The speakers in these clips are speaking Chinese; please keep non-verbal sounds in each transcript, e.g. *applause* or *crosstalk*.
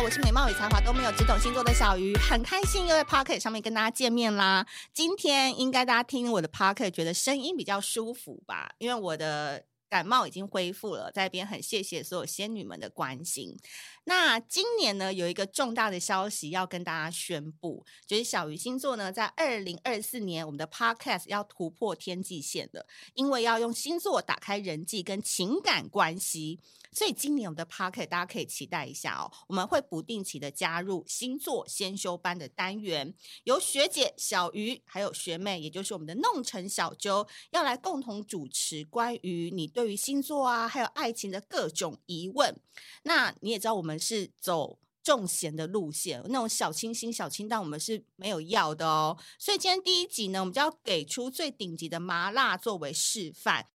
我是美貌与才华都没有，只懂星座的小鱼，很开心又在 Pocket 上面跟大家见面啦。今天应该大家听我的 Pocket 觉得声音比较舒服吧，因为我的感冒已经恢复了，在这边很谢谢所有仙女们的关心。那今年呢，有一个重大的消息要跟大家宣布，就是小鱼星座呢，在二零二四年，我们的 Podcast 要突破天际线了，因为要用星座打开人际跟情感关系。所以今年我们的 Podcast 大家可以期待一下哦，我们会不定期的加入星座先修班的单元，由学姐小鱼还有学妹，也就是我们的弄成小啾，要来共同主持关于你对于星座啊还有爱情的各种疑问。那你也知道我们是走重咸的路线，那种小清新小清淡我们是没有要的哦。所以今天第一集呢，我们就要给出最顶级的麻辣作为示范。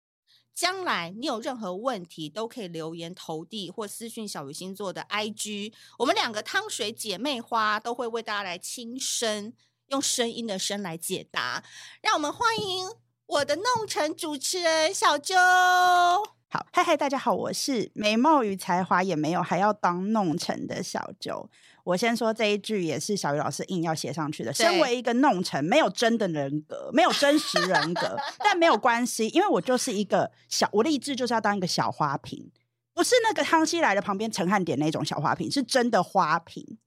将来你有任何问题，都可以留言投递或私讯小鱼星座的 IG，我们两个汤水姐妹花都会为大家来轻声用声音的声来解答。让我们欢迎我的弄成主持人小周。好，嗨嗨，大家好，我是美貌与才华也没有，还要当弄成的小周。我先说这一句也是小鱼老师硬要写上去的。身为一个弄臣，没有真的人格，没有真实人格，但没有关系，因为我就是一个小，我立志就是要当一个小花瓶，不是那个康熙来了旁边陈汉典那种小花瓶，是真的花瓶。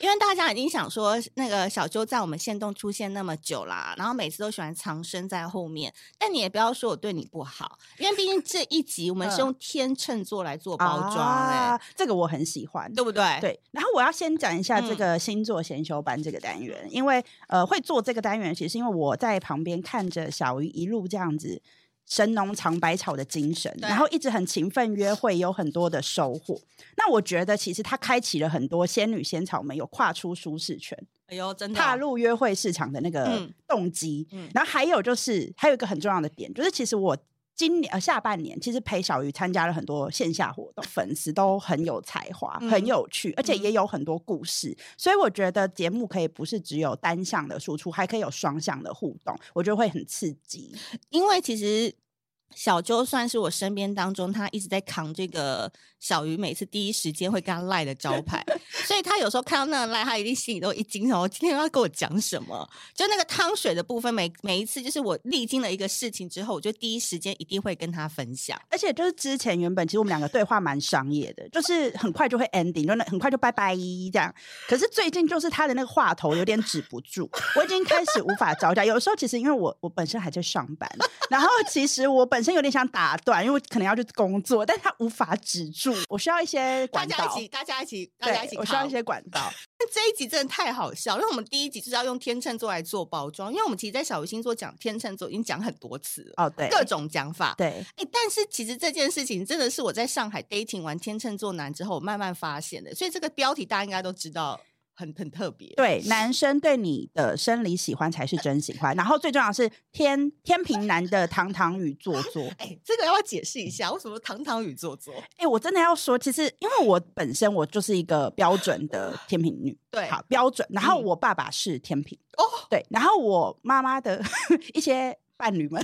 因为大家已经想说，那个小周在我们线动出现那么久啦，然后每次都喜欢藏身在后面。但你也不要说我对你不好，因为毕竟这一集我们是用天秤座来做包装，哎、啊，这个我很喜欢，对不对？对。然后我要先讲一下这个星座先修班这个单元，嗯、因为呃，会做这个单元，其实是因为我在旁边看着小鱼一路这样子。神农尝百草的精神，然后一直很勤奋约会，有很多的收获。那我觉得，其实他开启了很多仙女仙草们有跨出舒适圈，哎呦，真的踏入约会市场的那个动机。嗯嗯、然后还有就是，还有一个很重要的点，就是其实我今年呃下半年，其实陪小鱼参加了很多线下活动，粉丝都很有才华，嗯、很有趣，而且也有很多故事。嗯、所以我觉得节目可以不是只有单向的输出，还可以有双向的互动，我觉得会很刺激。因为其实。小周算是我身边当中，他一直在扛这个小鱼，每次第一时间会跟他赖的招牌，所以他有时候看到那个赖，他一定心里都一惊，然后今天要跟我讲什么？就那个汤水的部分，每每一次就是我历经了一个事情之后，我就第一时间一定会跟他分享。而且就是之前原本其实我们两个对话蛮商业的，就是很快就会 ending，就那很快就拜拜这样。可是最近就是他的那个话头有点止不住，我已经开始无法招架。有时候其实因为我我本身还在上班，然后其实我本身。有点想打断，因为可能要去工作，但他无法止住。我需要一些管道，大家一起，大家一起，*laughs* 大家一起。我需要一些管道。这一集真的太好笑，因为我们第一集就是要用天秤座来做包装，因为我们其实，在小鱼星座讲天秤座已经讲很多次了哦，对，各种讲法，对。哎，但是其实这件事情真的是我在上海 dating 完天秤座男之后，我慢慢发现的，所以这个标题大家应该都知道。很很特别，对，男生对你的生理喜欢才是真喜欢，然后最重要的是天天平男的堂堂与做作，哎、欸，这个要解释一下为什么堂堂与做作？哎、欸，我真的要说，其实因为我本身我就是一个标准的天平女，*laughs* 对，好标准，然后我爸爸是天平，哦、嗯，对，然后我妈妈的 *laughs* 一些伴侣们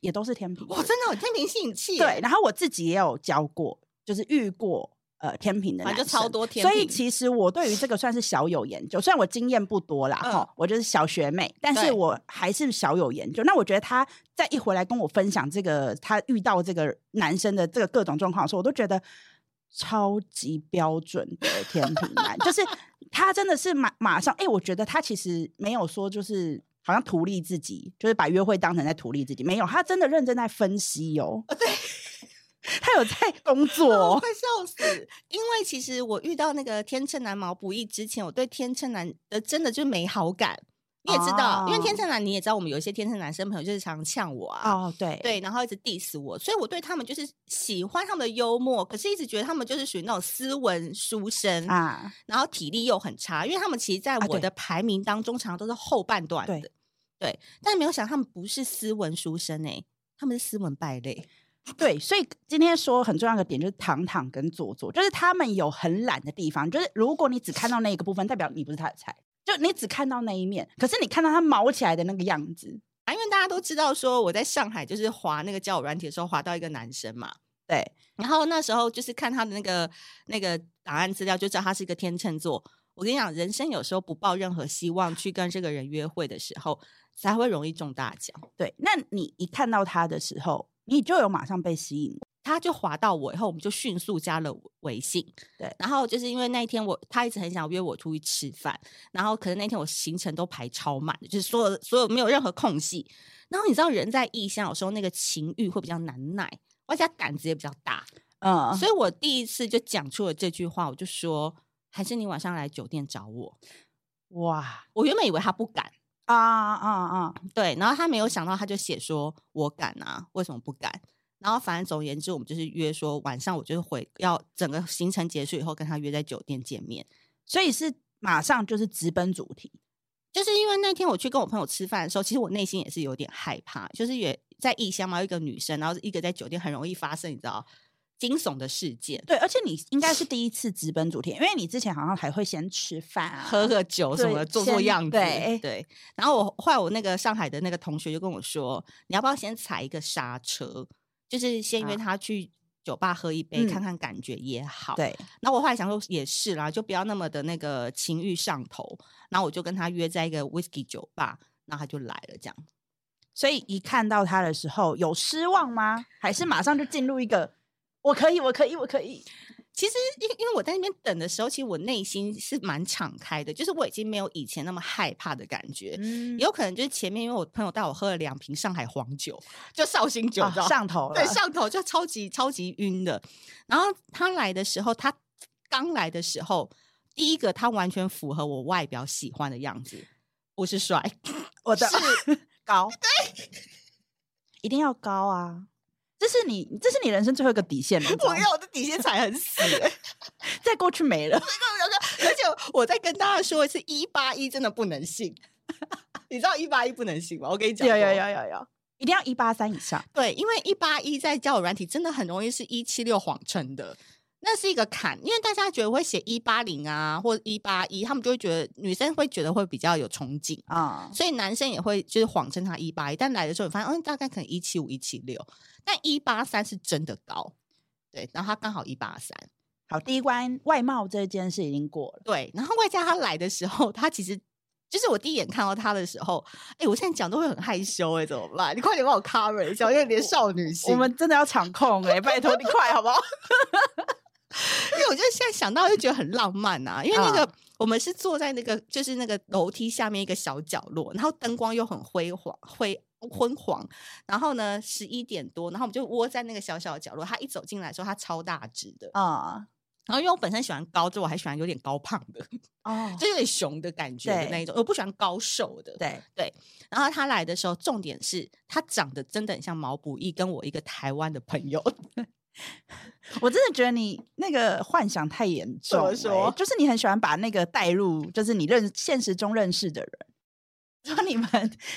也都是天平，哇，真的有天秤吸引器，对，然后我自己也有教过，就是遇过。呃，天平的男生，就超多天，所以其实我对于这个算是小有研究，虽然我经验不多啦，哈、嗯，我就是小学妹，但是我还是小有研究。那我觉得他在一回来跟我分享这个他遇到这个男生的这个各种状况的时候，我都觉得超级标准的天平男，就是他真的是马马上，哎、欸，我觉得他其实没有说就是好像图利自己，就是把约会当成在图利自己，没有，他真的认真在分析哦。对。他有在 *laughs* 工作、哦，我快笑死！因为其实我遇到那个天秤男毛不易之前，我对天秤男的真的就没好感。你也知道，哦、因为天秤男你也知道，我们有一些天秤男生朋友就是常常呛我啊，哦对对，然后一直 diss 我，所以我对他们就是喜欢他们的幽默，可是一直觉得他们就是属于那种斯文书生啊，然后体力又很差，因为他们其实在我的排名当中常常都是后半段的，对，对，但没有想他们不是斯文书生哎、欸，他们是斯文败类。对，所以今天说很重要的点就是糖糖跟做作，就是他们有很懒的地方。就是如果你只看到那一个部分，代表你不是他的菜。就你只看到那一面，可是你看到他毛起来的那个样子啊，因为大家都知道说我在上海就是滑那个交友软体的时候滑到一个男生嘛，对，然后那时候就是看他的那个那个档案资料就知道他是一个天秤座。我跟你讲，人生有时候不抱任何希望去跟这个人约会的时候，才会容易中大奖。对，那你一看到他的时候，你就有马上被吸引，他就滑到我以后，我们就迅速加了微信。对，然后就是因为那一天我他一直很想约我出去吃饭，然后可能那天我行程都排超满，就是所有所有没有任何空隙。然后你知道人在异乡有时候那个情欲会比较难耐，而且胆子也比较大，嗯，所以我第一次就讲出了这句话，我就说。还是你晚上来酒店找我？哇！我原本以为他不敢啊啊啊！对，然后他没有想到，他就写说：“我敢啊，为什么不敢？”然后反正总而言之，我们就是约说晚上，我就是回要整个行程结束以后跟他约在酒店见面，所以是马上就是直奔主题。就是因为那天我去跟我朋友吃饭的时候，其实我内心也是有点害怕，就是也在异乡嘛，一个女生，然后一个在酒店很容易发生，你知道。惊悚的事件，对，而且你应该是第一次直奔主题，因为你之前好像还会先吃饭啊，喝个酒什么，做做样子，对对。然后我后来我那个上海的那个同学就跟我说，你要不要先踩一个刹车，就是先约他去酒吧喝一杯，啊、看看感觉也好。对。然后我后来想说也是啦，就不要那么的那个情欲上头。然后我就跟他约在一个 whisky 酒吧，然后他就来了，这样。所以一看到他的时候，有失望吗？还是马上就进入一个？我可以，我可以，我可以。其实，因因为我在那边等的时候，其实我内心是蛮敞开的，就是我已经没有以前那么害怕的感觉。嗯，有可能就是前面，因为我朋友带我喝了两瓶上海黄酒，就绍兴酒，哦、上头了，对，上头就超级超级晕的。然后他来的时候，他刚来的时候，第一个他完全符合我外表喜欢的样子，不是帅，我的是高，*laughs* 对，一定要高啊。这是你，这是你人生最后一个底线了。我要我的底线踩很死，*laughs* 再过去没了。而且我再跟大家说一次，一八一真的不能信。*laughs* 你知道一八一不能信吗？我跟你讲，有有有有有，一定要一八三以上。对，因为一八一在交友软体真的很容易是一七六谎称的。那是一个坎，因为大家觉得会写一八零啊，或者一八一，他们就会觉得女生会觉得会比较有憧憬啊，所以男生也会就是谎称他一八一，但来的时候你发现，嗯，大概可能一七五、一七六，但一八三是真的高，对，然后他刚好一八三，好，第一关外貌这件事已经过了，对，然后外加他来的时候，他其实就是我第一眼看到他的时候，哎、欸，我现在讲都会很害羞、欸，哎，怎么办？你快点帮我 cover 一下，因为连少女心，我们真的要场控、欸，哎，拜托你快好不好？*laughs* 因为我觉得现在想到就觉得很浪漫呐、啊，因为那个、uh, 我们是坐在那个就是那个楼梯下面一个小角落，然后灯光又很辉煌灰昏黄，然后呢十一点多，然后我们就窝在那个小小的角落。他一走进来的时候，他超大只的啊，uh, 然后因为我本身喜欢高，就我还喜欢有点高胖的哦，uh, *laughs* 就有点熊的感觉的那一种，我不喜欢高瘦的。对对，然后他来的时候，重点是他长得真的很像毛不易，跟我一个台湾的朋友。*laughs* 我真的觉得你那个幻想太严重，欸，说就是你很喜欢把那个带入，就是你认现实中认识的人。说你们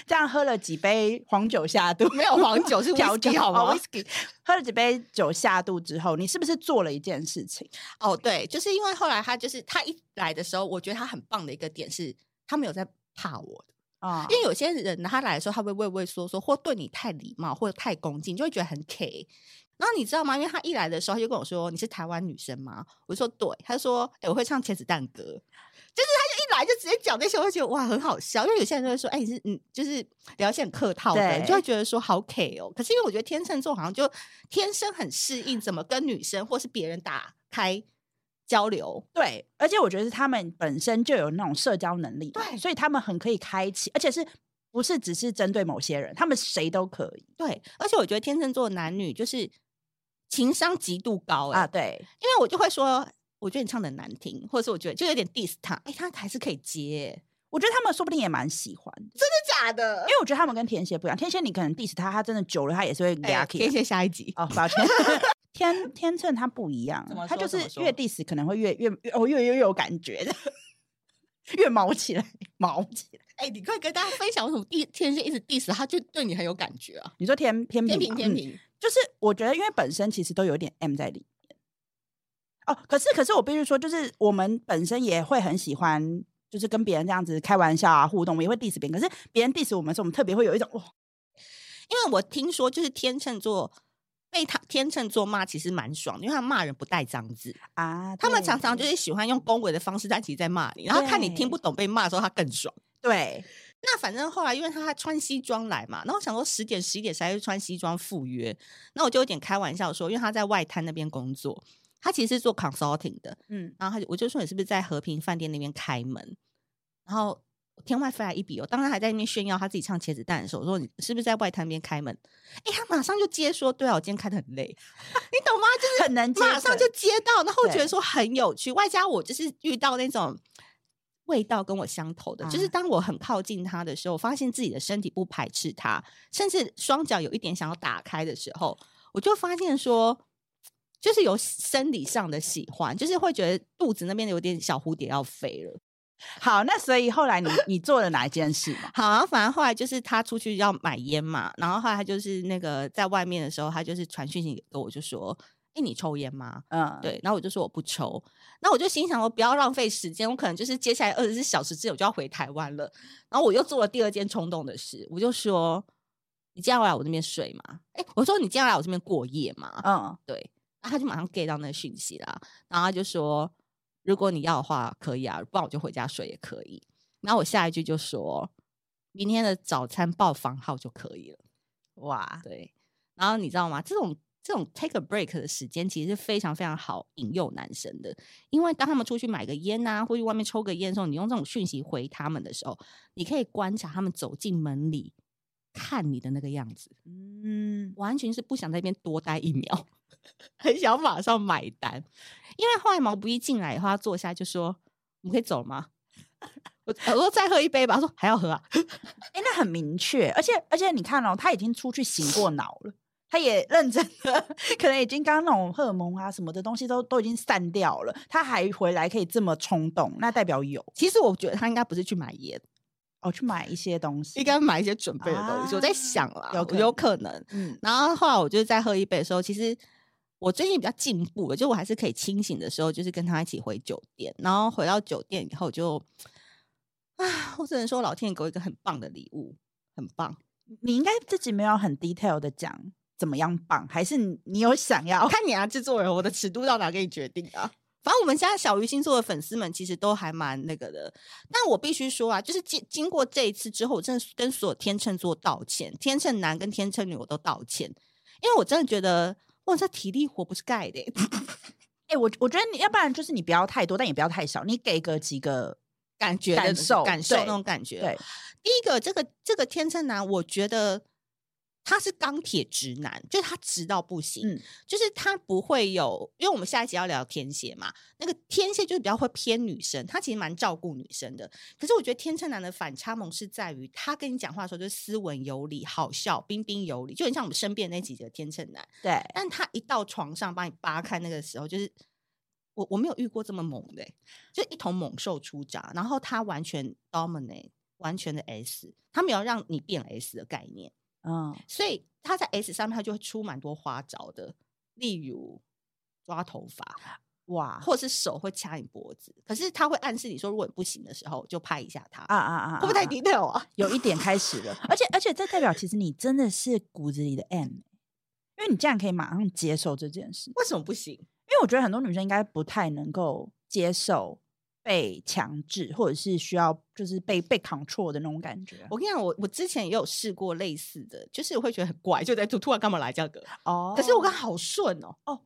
这样喝了几杯黄酒下肚，没有黄酒是 *laughs* 调酒好吗？Whisky 喝了几杯酒下肚之后，你是不是做了一件事情？哦，对，就是因为后来他就是他一来的时候，我觉得他很棒的一个点是，他没有在怕我的啊。因为有些人他来的时候，他会畏畏缩缩，或对你太礼貌，或者太恭敬，就会觉得很 K。然后你知道吗？因为他一来的时候，他就跟我说：“你是台湾女生吗？”我就说：“对。”他就说：“哎、欸，我会唱茄子蛋歌。”就是他就一来就直接讲那些，我就觉得哇，很好笑。因为有些人就会说：“哎、欸，你是嗯，就是聊一些很客套的，对就会觉得说好 K 哦。”可是因为我觉得天秤座好像就天生很适应怎么跟女生或是别人打开交流。对，而且我觉得是他们本身就有那种社交能力，对，所以他们很可以开启，而且是不是只是针对某些人，他们谁都可以。对，而且我觉得天秤座男女就是。情商极度高、欸、啊，对，因为我就会说，我觉得你唱的难听，或者是我觉得就有点 diss 他，哎、欸，他还是可以接、欸，我觉得他们说不定也蛮喜欢，真的假的？因为我觉得他们跟天蝎不一样，天蝎你可能 diss 他，他真的久了他也是会给他、欸。天蝎下一集哦，抱歉，*laughs* 天天秤他不一样，他就是越 diss 可能会越越哦越越越有感觉的，*laughs* 越毛起来毛起来。哎、欸，你快跟大家分享为什么天蝎一直 diss 他，就对你很有感觉啊？你说天天平天平。天平就是我觉得，因为本身其实都有点 M 在里面哦。可是，可是我必须说，就是我们本身也会很喜欢，就是跟别人这样子开玩笑啊、互动，我们也会 diss 别人。可是别人 diss 我们的时候，我们特别会有一种哇，因为我听说，就是天秤座被他天秤座骂其实蛮爽的，因为他骂人不带脏字啊。他们常常就是喜欢用恭维的方式，但其实在骂你，然后看你听不懂被骂的时候，他更爽。对，那反正后来因为他穿西装来嘛，然后我想说十点十一点才会穿西装赴约，那我就有点开玩笑说，因为他在外滩那边工作，他其实是做 consulting 的，嗯，然后他就我就说你是不是在和平饭店那边开门，然后。天外飞来一笔哦！当他还在那边炫耀他自己唱茄子蛋的时候，我说你是不是在外滩边开门？哎，他马上就接说，对啊，我今天开的很累，*laughs* 你懂吗？就是很难接，马上就接到，然后我觉得说很有趣。外加我就是遇到那种味道跟我相投的，就是当我很靠近他的时候，我发现自己的身体不排斥他，甚至双脚有一点想要打开的时候，我就发现说，就是有生理上的喜欢，就是会觉得肚子那边有点小蝴蝶要飞了。好，那所以后来你你做了哪一件事嘛？*laughs* 好，然后反正后来就是他出去要买烟嘛，然后后来他就是那个在外面的时候，他就是传讯息给我，就说：“你抽烟吗？”嗯，对。然后我就说我不抽。那我就心想，我不要浪费时间，我可能就是接下来二十四小时之我就要回台湾了。然后我又做了第二件冲动的事，我就说：“你今天要来我这边睡吗？”哎、欸，我说：“你今天要来我这边过夜吗？”嗯，对。然后他就马上 get 到那个讯息啦，然后他就说。如果你要的话，可以啊，不然我就回家睡也可以。然后我下一句就说，明天的早餐报房号就可以了。哇，对。然后你知道吗？这种这种 take a break 的时间，其实是非常非常好引诱男生的。因为当他们出去买个烟啊，或去外面抽个烟的时候，你用这种讯息回他们的时候，你可以观察他们走进门里看你的那个样子。嗯，完全是不想在那边多待一秒。*laughs* 很想马上买单，因为后来毛不易进来以后，他坐下就说：“我们可以走了吗？” *laughs* 我我说：“再喝一杯吧。”他说：“还要喝啊？”哎，那很明确，而且而且你看哦，他已经出去醒过脑了，他也认真的，*laughs* 可能已经刚刚那种荷尔蒙啊什么的东西都都已经散掉了，他还回来可以这么冲动，那代表有。其实我觉得他应该不是去买烟，哦，去买一些东西，应该买一些准备的东西。啊、我在想啦，有有可能。嗯，然后后来我就是再喝一杯的时候，其实。我最近比较进步了，就我还是可以清醒的时候，就是跟他一起回酒店，然后回到酒店以后就，啊，我只能说老天爷给我一个很棒的礼物，很棒。你应该自己没有很 detail 的讲怎么样棒，还是你有想要？*laughs* 看你啊，制作人，我的尺度到哪给你决定啊？反正我们家小鱼星座的粉丝们其实都还蛮那个的，但我必须说啊，就是经经过这一次之后，我真的跟所有天秤座道歉，天秤男跟天秤女我都道歉，因为我真的觉得。哇，这体力活不是盖的。*laughs* 哎、欸，我我觉得你要不然就是你不要太多，但也不要太少，你给个几个感觉感受感受那种感觉。对，第一个这个这个天秤男，我觉得。他是钢铁直男，就是他直到不行，嗯、就是他不会有，因为我们下一集要聊天蝎嘛，那个天蝎就是比较会偏女生，他其实蛮照顾女生的。可是我觉得天秤男的反差萌是在于，他跟你讲话的时候就是斯文有礼、好笑、彬彬有礼，就很像我们身边那几个天秤男。对，但他一到床上帮你扒开那个时候，就是我我没有遇过这么猛的，就一头猛兽出闸，然后他完全 dominate，完全的 S，他没有让你变 S 的概念。嗯，所以他在 S 上面，他就会出蛮多花招的，例如抓头发，哇，或者是手会掐你脖子。可是他会暗示你说，如果你不行的时候，就拍一下他。啊啊啊，会不会太 detail 啊？有一点开始了，*laughs* 而且而且这代表其实你真的是骨子里的 M，因为你这样可以马上接受这件事。为什么不行？因为我觉得很多女生应该不太能够接受。被强制，或者是需要，就是被被 control 的那种感觉。我跟你讲，我我之前也有试过类似的，就是我会觉得很怪，就在突突然干嘛来这个哦。可是我刚好顺哦，哦，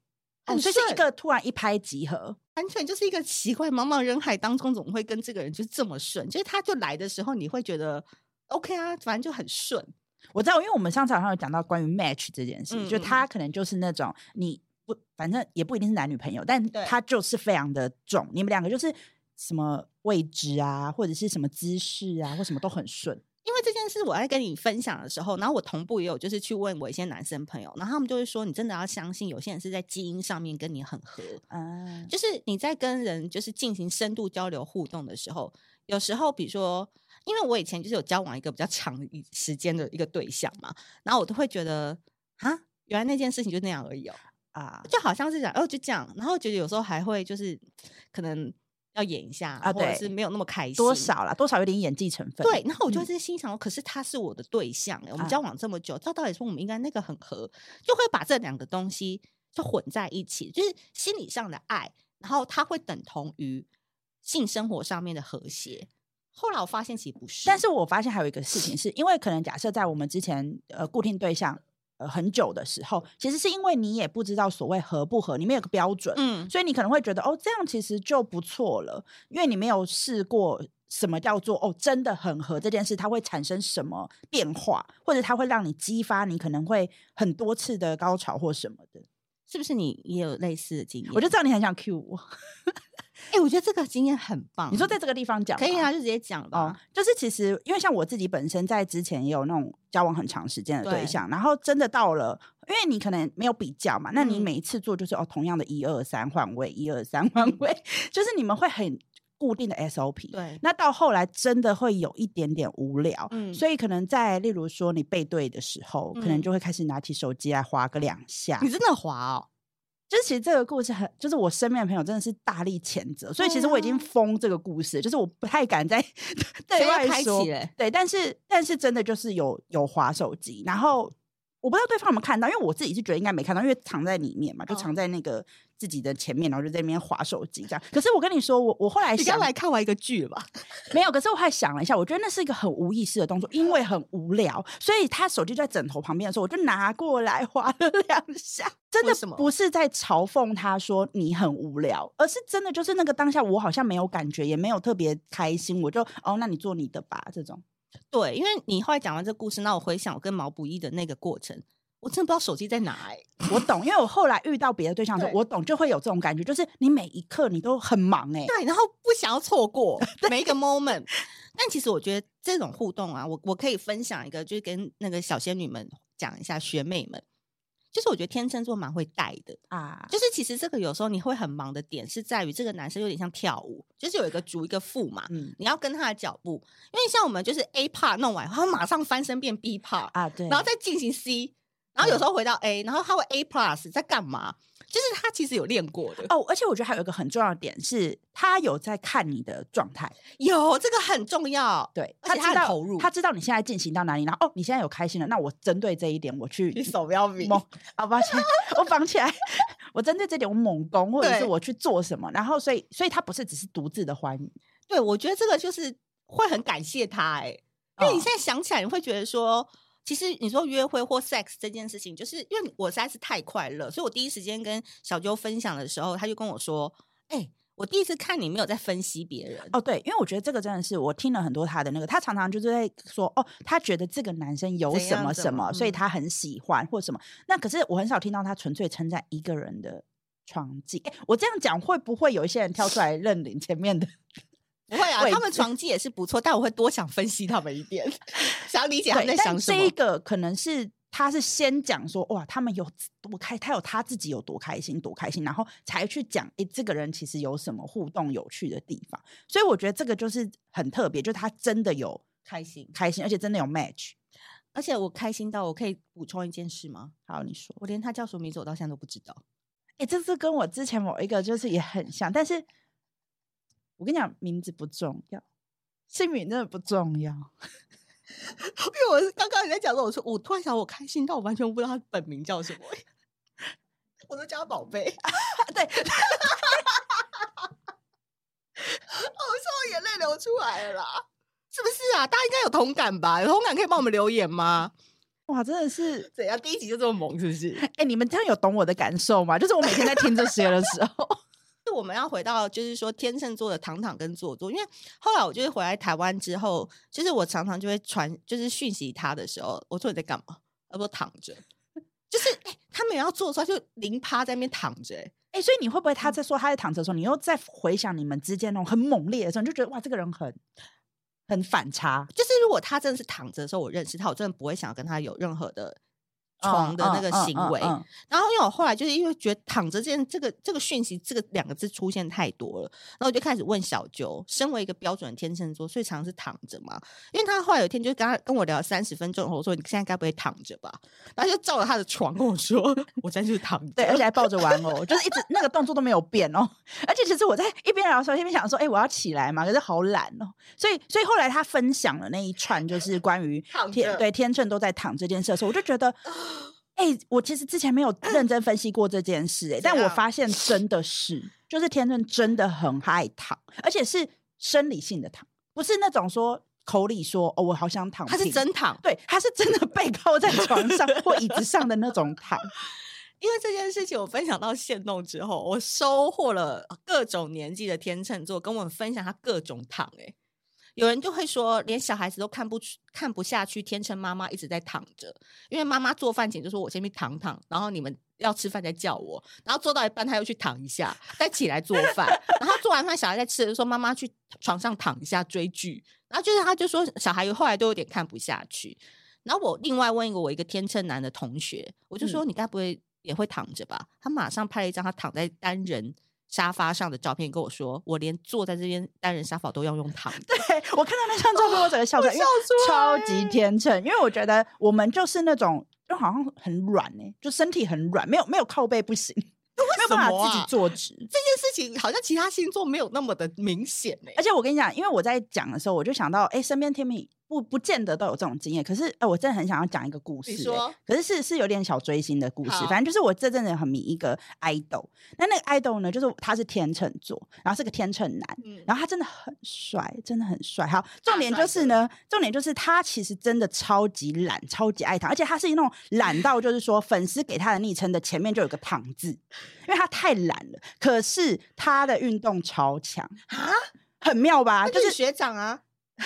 很顺，是一个突然一拍即合，完全就是一个奇怪，茫茫人海当中，怎么会跟这个人就这么顺？就是他就来的时候，你会觉得 OK 啊，反正就很顺。我知道，因为我们上次好像有讲到关于 match 这件事，嗯、就他可能就是那种你不，反正也不一定是男女朋友，但他就是非常的重，你们两个就是。什么位置啊，或者是什么姿势啊，或什么都很顺。因为这件事我在跟你分享的时候，然后我同步也有就是去问我一些男生朋友，然后他们就会说，你真的要相信有些人是在基因上面跟你很合。嗯，就是你在跟人就是进行深度交流互动的时候，有时候比如说，因为我以前就是有交往一个比较长时间的一个对象嘛，然后我都会觉得啊，原来那件事情就那样而已哦，啊，就好像是讲哦就这样，然后觉得有时候还会就是可能。要演一下啊，或者是没有那么开心，多少啦，多少有点演技成分。对，然后我就在心想，可是他是我的对象，我们交往这么久，照道理说我们应该那个很合，就会把这两个东西就混在一起，就是心理上的爱，然后他会等同于性生活上面的和谐。后来我发现其实不是，但是我发现还有一个事情是，是因为可能假设在我们之前呃固定对象。很久的时候，其实是因为你也不知道所谓合不合，你没有个标准，嗯，所以你可能会觉得哦，这样其实就不错了，因为你没有试过什么叫做哦，真的很合这件事，它会产生什么变化，或者它会让你激发你可能会很多次的高潮或什么的，是不是？你也有类似的经验？我就知道你很想 cue 我。哎、欸，我觉得这个经验很棒。你说在这个地方讲可以啊，就直接讲吧、哦。就是其实，因为像我自己本身在之前也有那种交往很长时间的对象，对然后真的到了，因为你可能没有比较嘛，那你每一次做就是、嗯、哦，同样的一二三换位，一二三换位，*laughs* 就是你们会很固定的 SOP。对，那到后来真的会有一点点无聊，嗯，所以可能在例如说你背对的时候，嗯、可能就会开始拿起手机来划个两下。你真的划哦？就是其实这个故事很，就是我身边的朋友真的是大力谴责，所以其实我已经封这个故事，就是我不太敢再 *laughs* 对外说。对，但是但是真的就是有有滑手机，然后我不知道对方有没有看到，因为我自己是觉得应该没看到，因为藏在里面嘛，就藏在那个。自己的前面，然后就在那边划手机这样。可是我跟你说，我我后来想，你刚来看完一个剧了吧？*laughs* 没有。可是我还想了一下，我觉得那是一个很无意识的动作，因为很无聊，所以他手机在枕头旁边的时候，我就拿过来划了两下。真的不是在嘲讽他说你很无聊，而是真的就是那个当下，我好像没有感觉，也没有特别开心，我就哦，那你做你的吧。这种对，因为你后来讲完这个故事，那我回想我跟毛不易的那个过程。我真的不知道手机在哪哎、欸，我懂，因为我后来遇到别的对象的时候，我懂就会有这种感觉，就是你每一刻你都很忙哎、欸，对，然后不想要错过 *laughs* 每一个 moment。但其实我觉得这种互动啊，我我可以分享一个，就是跟那个小仙女们讲一下，学妹们，就是我觉得天秤座蛮会带的啊，就是其实这个有时候你会很忙的点是在于这个男生有点像跳舞，就是有一个主一个副嘛，嗯，你要跟他的脚步，因为像我们就是 A part 弄完，他马上翻身变 B part 啊，对，然后再进行 C。然后有时候回到 A，然后他会 A plus 在干嘛？就是他其实有练过的哦。而且我觉得还有一个很重要的点是，他有在看你的状态，有这个很重要。对，他知道投入，他知道你现在进行到哪里。然后哦，你现在有开心了，那我针对这一点我去，你手不要比，啊，抱歉，*laughs* 我绑起来。我针对这点我猛攻，或者是我去做什么。然后所以，所以他不是只是独自的欢愉。对，我觉得这个就是会很感谢他哎、欸，因为你现在想起来，你会觉得说。其实你说约会或 sex 这件事情，就是因为我实在是太快乐，所以我第一时间跟小周分享的时候，他就跟我说：“哎、欸，我第一次看你没有在分析别人哦。”对，因为我觉得这个真的是我听了很多他的那个，他常常就是在说：“哦，他觉得这个男生有什么什么，所以他很喜欢或什么。”那可是我很少听到他纯粹称赞一个人的床技。我这样讲会不会有一些人跳出来认领前面的？不会啊，他们床技也是不错，但我会多想分析他们一点，*laughs* 想要理解他们在想什么。这一个可能是他是先讲说哇，他们有多开，他有他自己有多开心，多开心，然后才去讲诶，这个人其实有什么互动有趣的地方。所以我觉得这个就是很特别，就是他真的有开心，开心，而且真的有 match。而且我开心到我可以补充一件事吗？好，你说，我连他叫什么名字我到现在都不知道。哎，这是跟我之前某一个就是也很像，但是。我跟你讲，名字不重要，姓名真的不重要。*laughs* 因为我刚刚你在讲的，我说我突然想，我开心到我完全不知道他本名叫什么，*laughs* 我都叫他宝贝。*laughs* 对，我说我眼泪流出来了啦，是不是啊？大家应该有同感吧？有同感可以帮我们留言吗？哇，真的是怎样？第一集就这么萌，是不是？哎、欸，你们这样有懂我的感受吗？就是我每天在听这些的时候。就我们要回到，就是说天秤座的躺躺跟坐坐，因为后来我就是回来台湾之后，就是我常常就会传，就是讯息他的时候，我说你在干嘛？他说躺着，就是哎、欸，他们要坐的时候就零趴在那边躺着，哎、欸，所以你会不会他在说他在躺着的时候，你又在回想你们之间那种很猛烈的时候，你就觉得哇，这个人很很反差。就是如果他真的是躺着的时候，我认识他，我真的不会想要跟他有任何的。床的那个行为。然后因为我后来就是因为觉得躺着这件这个这个讯息这个两个字出现太多了，然后我就开始问小九，身为一个标准的天秤座，所以常常是躺着嘛。因为他后来有一天就跟他跟我聊三十分钟，我说你现在该不会躺着吧？然后就照着他的床跟我说，*laughs* 我现在就是躺着，对，而且还抱着玩偶，就是一直那个动作都没有变哦。*laughs* 而且其实我在一边聊的时候，一边想说，哎、欸，我要起来嘛，可是好懒哦。所以所以后来他分享了那一串，就是关于天对天秤都在躺这件事的时候，我就觉得。哎、欸，我其实之前没有认真分析过这件事、欸，哎，但我发现真的是，就是天秤真的很爱躺，而且是生理性的躺，不是那种说口里说哦，我好想躺，他是真躺，对，他是真的背靠在床上 *laughs* 或椅子上的那种躺。因为这件事情，我分享到线动之后，我收获了各种年纪的天秤座跟我们分享他各种躺、欸，哎。有人就会说，连小孩子都看不出、看不下去，天秤妈妈一直在躺着，因为妈妈做饭前就说：“我先去躺躺，然后你们要吃饭再叫我。”然后做到一半，他又去躺一下，再起来做饭。然后做完饭，小孩在吃的时候，妈妈去床上躺一下追剧。然后就是他就说，小孩后来都有点看不下去。然后我另外问一个我一个天秤男的同学，我就说：“你该不会也会躺着吧？”他马上拍了一张他躺在单人。沙发上的照片跟我说，我连坐在这边单人沙发都要用躺。对，我看到那张照片，我整个笑出来，哦、笑出来超级天秤。因为我觉得我们就是那种，就好像很软哎、欸，就身体很软，没有没有靠背不行，没有办法自己坐直。这件事情好像其他星座没有那么的明显。而且我跟你讲，因为我在讲的时候，我就想到，哎、欸，身边天秤。不不见得都有这种经验，可是呃，我真的很想要讲一个故事、欸。你说，可是是是有点小追星的故事。反正就是我这阵子很迷一个 idol，那那个 idol 呢，就是他是天秤座，然后是个天秤男，嗯、然后他真的很帅，真的很帅。好，重点就是呢，重点就是他其实真的超级懒，超级爱躺，而且他是那种懒到就是说，粉丝给他的昵称的前面就有个躺字，因为他太懒了。可是他的运动超强啊，很妙吧？就是学长啊。*laughs*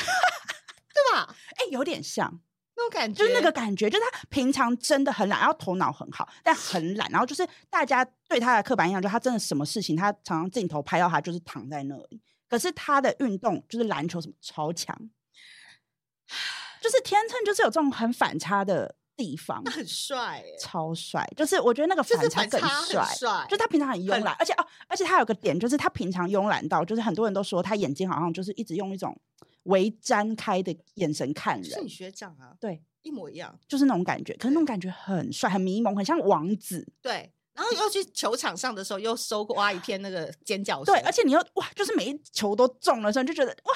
哎、欸，有点像那种感觉，就是那个感觉，就是他平常真的很懒，然后头脑很好，但很懒，然后就是大家对他的刻板印象，就是他真的什么事情，他常常镜头拍到他就是躺在那里。可是他的运动就是篮球什么超强，就是天秤就是有这种很反差的地方，很帅，超帅。就是我觉得那个反差更帅，就他平常很慵懒，而且哦，而且他有个点，就是他平常慵懒到，就是很多人都说他眼睛好像就是一直用一种。微张开的眼神看人，是你学长啊？对，一模一样，就是那种感觉。可是那种感觉很帅，很迷蒙，很像王子。对，然后又去球场上的时候，又收刮一片那个尖叫声。对，而且你又哇，就是每一球都中了，所以就觉得哇。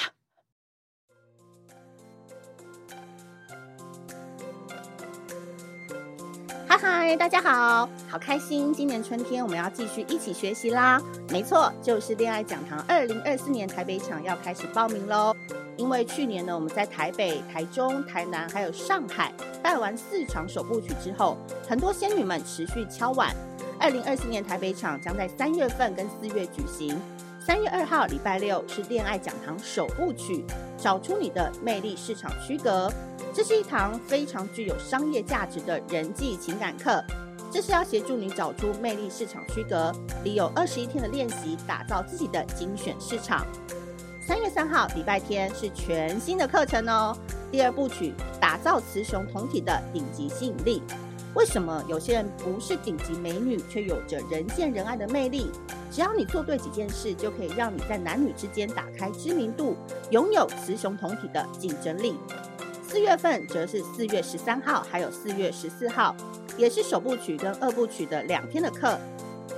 嗨嗨，大家好，好开心！今年春天我们要继续一起学习啦。没错，就是恋爱讲堂二零二四年台北场要开始报名喽。因为去年呢，我们在台北、台中、台南还有上海办完四场首部曲之后，很多仙女们持续敲碗。二零二四年台北场将在三月份跟四月举行。三月二号礼拜六是恋爱讲堂首部曲，找出你的魅力市场区隔。这是一堂非常具有商业价值的人际情感课，这是要协助你找出魅力市场区隔，里有二十一天的练习，打造自己的精选市场。三月三号礼拜天是全新的课程哦，第二部曲打造雌雄同体的顶级吸引力。为什么有些人不是顶级美女，却有着人见人爱的魅力？只要你做对几件事，就可以让你在男女之间打开知名度，拥有雌雄同体的竞争力。四月份则是四月十三号，还有四月十四号，也是首部曲跟二部曲的两天的课。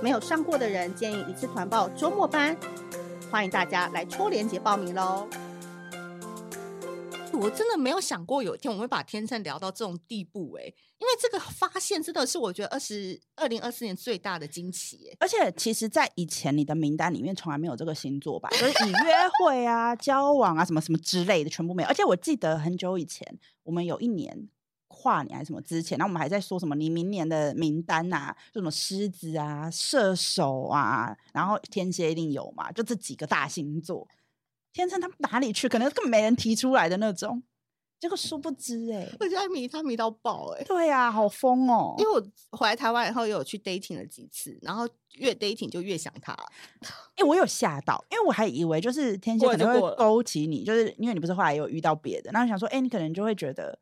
没有上过的人，建议一次团报周末班。欢迎大家来戳连结报名喽！我真的没有想过有一天我们会把天秤聊到这种地步哎、欸，因为这个发现真的是我觉得二十二零二四年最大的惊奇！而且其实，在以前你的名单里面从来没有这个星座吧？*laughs* 就是以约会啊、交往啊什么什么之类的全部没有。而且我记得很久以前，我们有一年跨年还是什么之前，然后我们还在说什么你明年的名单啊，就什么狮子啊、射手啊，然后天蝎一定有嘛，就这几个大星座。天秤他们哪里去？可能根本没人提出来的那种。结果殊不知、欸，哎，我觉得迷他迷到爆、欸，哎，对呀、啊，好疯哦！因为我回来台湾以后，又有去 dating 了几次，然后越 dating 就越想他。哎、欸，我有吓到，因为我还以为就是天蝎可能会勾起你，就，就是因为你不是后来有遇到别的，然后想说，哎、欸，你可能就会觉得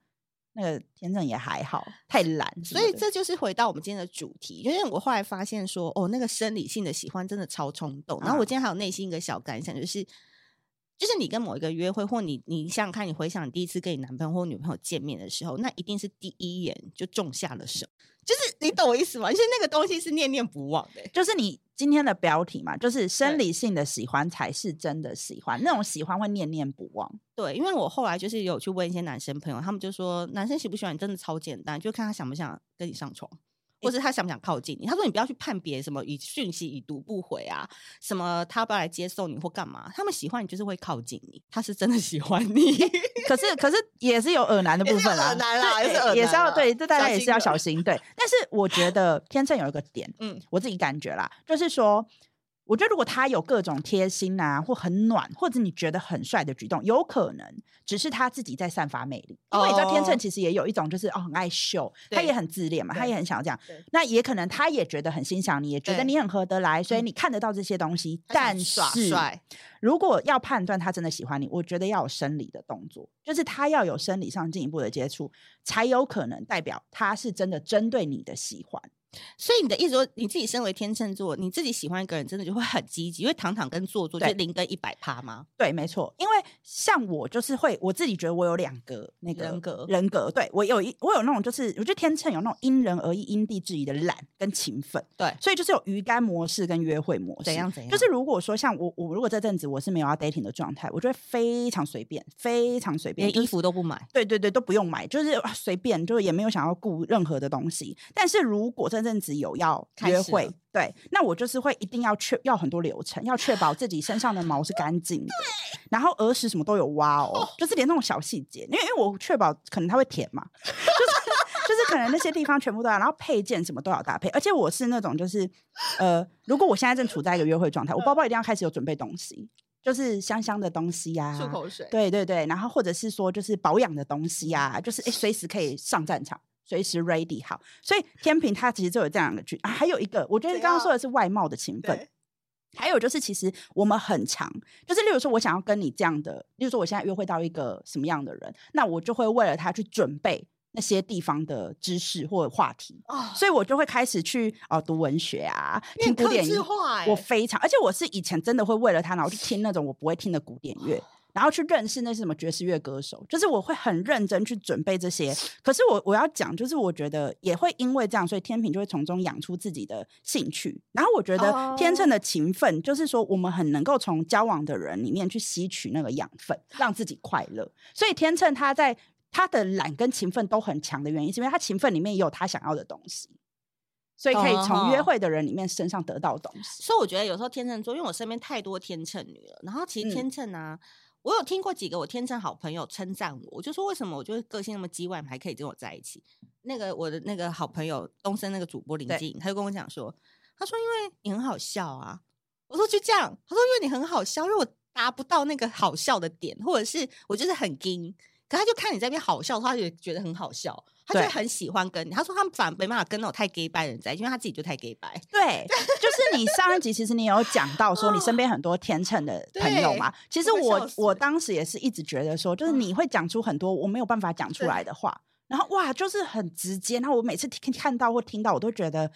那个天秤也还好，太懒。所以这就是回到我们今天的主题，因为我后来发现说，哦，那个生理性的喜欢真的超冲动。然后我今天还有内心一个小感想，就是，就是你跟某一个约会，或你你想想看，你回想你第一次跟你男朋友或女朋友见面的时候，那一定是第一眼就种下了什么。就是你懂我意思吗？就是那个东西是念念不忘的、欸。就是你今天的标题嘛，就是生理性的喜欢才是真的喜欢，那种喜欢会念念不忘。对，因为我后来就是有去问一些男生朋友，他们就说男生喜不喜欢你真的超简单，就看他想不想跟你上床。或是他想不想靠近你？他说你不要去判别什么以讯息已读不回啊，什么他要不要来接受你或干嘛？他们喜欢你就是会靠近你，他是真的喜欢你。可是可是也是有耳男的部分啦，耳男啦，也是，也是要对，这大家也是要小心对。但是我觉得天秤有一个点，嗯，我自己感觉啦，就是说。我觉得，如果他有各种贴心啊，或很暖，或者你觉得很帅的举动，有可能只是他自己在散发魅力。因为你知道，天秤其实也有一种，就是哦，很爱秀，他也很自恋嘛，他也很想要这样。那也可能他也觉得很欣赏你，也觉得你很合得来，所以你看得到这些东西。但是，如果要判断他真的喜欢你，我觉得要有生理的动作，就是他要有生理上进一步的接触，才有可能代表他是真的针对你的喜欢。所以你的意思说，你自己身为天秤座，你自己喜欢一个人，真的就会很积极，因为躺躺跟坐坐就零跟一百趴吗？对，没错。因为像我就是会，我自己觉得我有两个那个人格，人格。对，我有一，我有那种就是，我觉得天秤有那种因人而异、因地制宜的懒跟勤奋。对，所以就是有鱼竿模式跟约会模式。怎样怎样？就是如果说像我，我如果这阵子我是没有要 dating 的状态，我就会非常随便，非常随便，连衣服都不买。对对对，都不用买，就是随便，就是也没有想要顾任何的东西。但是如果这阵子有要约会，对，那我就是会一定要确要很多流程，要确保自己身上的毛是干净的，然后耳屎什么都有挖哦，就是连那种小细节，因为因为我确保可能它会舔嘛，*laughs* 就是就是可能那些地方全部都要，然后配件什么都要搭配，而且我是那种就是呃，如果我现在正处在一个约会状态，我包包一定要开始有准备东西，就是香香的东西呀、啊，漱口水，对对对，然后或者是说就是保养的东西呀、啊，就是诶随时可以上战场。随时 ready 好，所以天平它其实就有这样的句啊。还有一个，我觉得刚刚说的是外貌的勤奋，还有就是其实我们很常，就是例如说我想要跟你这样的，例如说我现在约会到一个什么样的人，那我就会为了他去准备那些地方的知识或者话题，哦，所以我就会开始去哦读文学啊，听古典乐，欸，我非常，而且我是以前真的会为了他，然后去听那种我不会听的古典乐。哦然后去认识那些什么爵士乐歌手，就是我会很认真去准备这些。可是我我要讲，就是我觉得也会因为这样，所以天平就会从中养出自己的兴趣。然后我觉得天秤的勤奋，就是说我们很能够从交往的人里面去吸取那个养分，让自己快乐。所以天秤他在他的懒跟勤奋都很强的原因，是因为他勤奋里面也有他想要的东西，所以可以从约会的人里面身上得到东西。所以我觉得有时候天秤座，因为我身边太多天秤女了，然后其实天秤啊。嗯我有听过几个我天生好朋友称赞我，我就说为什么我就是个性那么叽歪，还可以跟我在一起？那个我的那个好朋友东升那个主播林静，他就跟我讲说，他说因为你很好笑啊。我说就这样，他说因为你很好笑，因为我达不到那个好笑的点，或者是我就是很惊。可他就看你在那边好笑，他就觉得很好笑，他就很喜欢跟你。他说他们反而没办法跟那种太 gay 拜的人在一起，因为他自己就太 gay 拜。对，就是你上一集其实你有讲到说你身边很多天秤的朋友嘛。其实我我当时也是一直觉得说，就是你会讲出很多我没有办法讲出来的话，然后哇，就是很直接。然后我每次听看到或听到，我都觉得。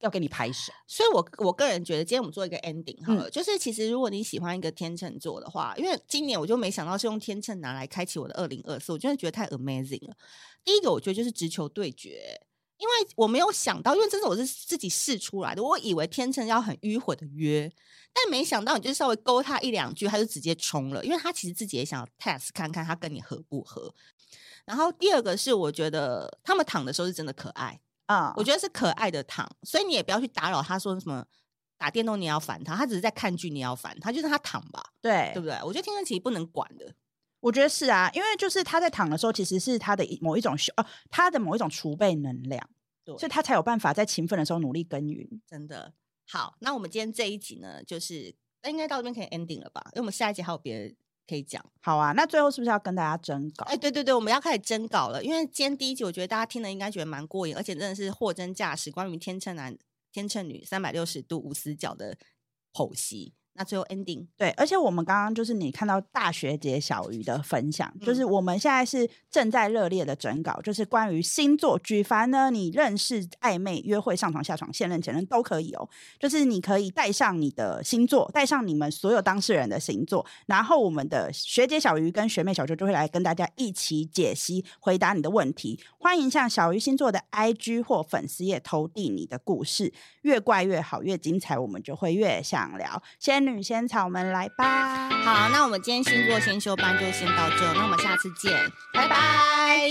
要给你拍手，所以我我个人觉得，今天我们做一个 ending 好了，嗯、就是其实如果你喜欢一个天秤座的话，因为今年我就没想到是用天秤拿来开启我的二零二四，我真的觉得太 amazing 了。第一个，我觉得就是直球对决，因为我没有想到，因为这是我是自己试出来的，我以为天秤要很迂回的约，但没想到你就是稍微勾他一两句，他就直接冲了，因为他其实自己也想 test 看看他跟你合不合。然后第二个是，我觉得他们躺的时候是真的可爱。啊，uh, 我觉得是可爱的躺，所以你也不要去打扰他，说什么打电动你也要烦他，他只是在看剧，你要烦他，就让他躺吧，对，对不对？我觉得天秤其实不能管的，我觉得是啊，因为就是他在躺的时候，其实是他的某一种修，呃，他的某一种储备能量，对，所以他才有办法在勤奋的时候努力耕耘。真的好，那我们今天这一集呢，就是那应该到这边可以 ending 了吧？因为我们下一集还有别的。可以讲好啊，那最后是不是要跟大家征稿？哎，对对对，我们要开始征稿了。因为今天第一集，我觉得大家听了应该觉得蛮过瘾，而且真的是货真价实，关于天秤男、天秤女三百六十度无死角的剖析。那最后 ending 对，而且我们刚刚就是你看到大学姐小鱼的分享，嗯、就是我们现在是正在热烈的征稿，就是关于星座，举凡呢你认识、暧昧、约会、上床、下床、现任、前任都可以哦。就是你可以带上你的星座，带上你们所有当事人的星座，然后我们的学姐小鱼跟学妹小周就会来跟大家一起解析、回答你的问题。欢迎向小鱼星座的 IG 或粉丝页投递你的故事，越怪越好，越精彩，我们就会越想聊。先。女仙草们来吧！好，那我们今天星座先修班就先到这，那我们下次见，拜拜。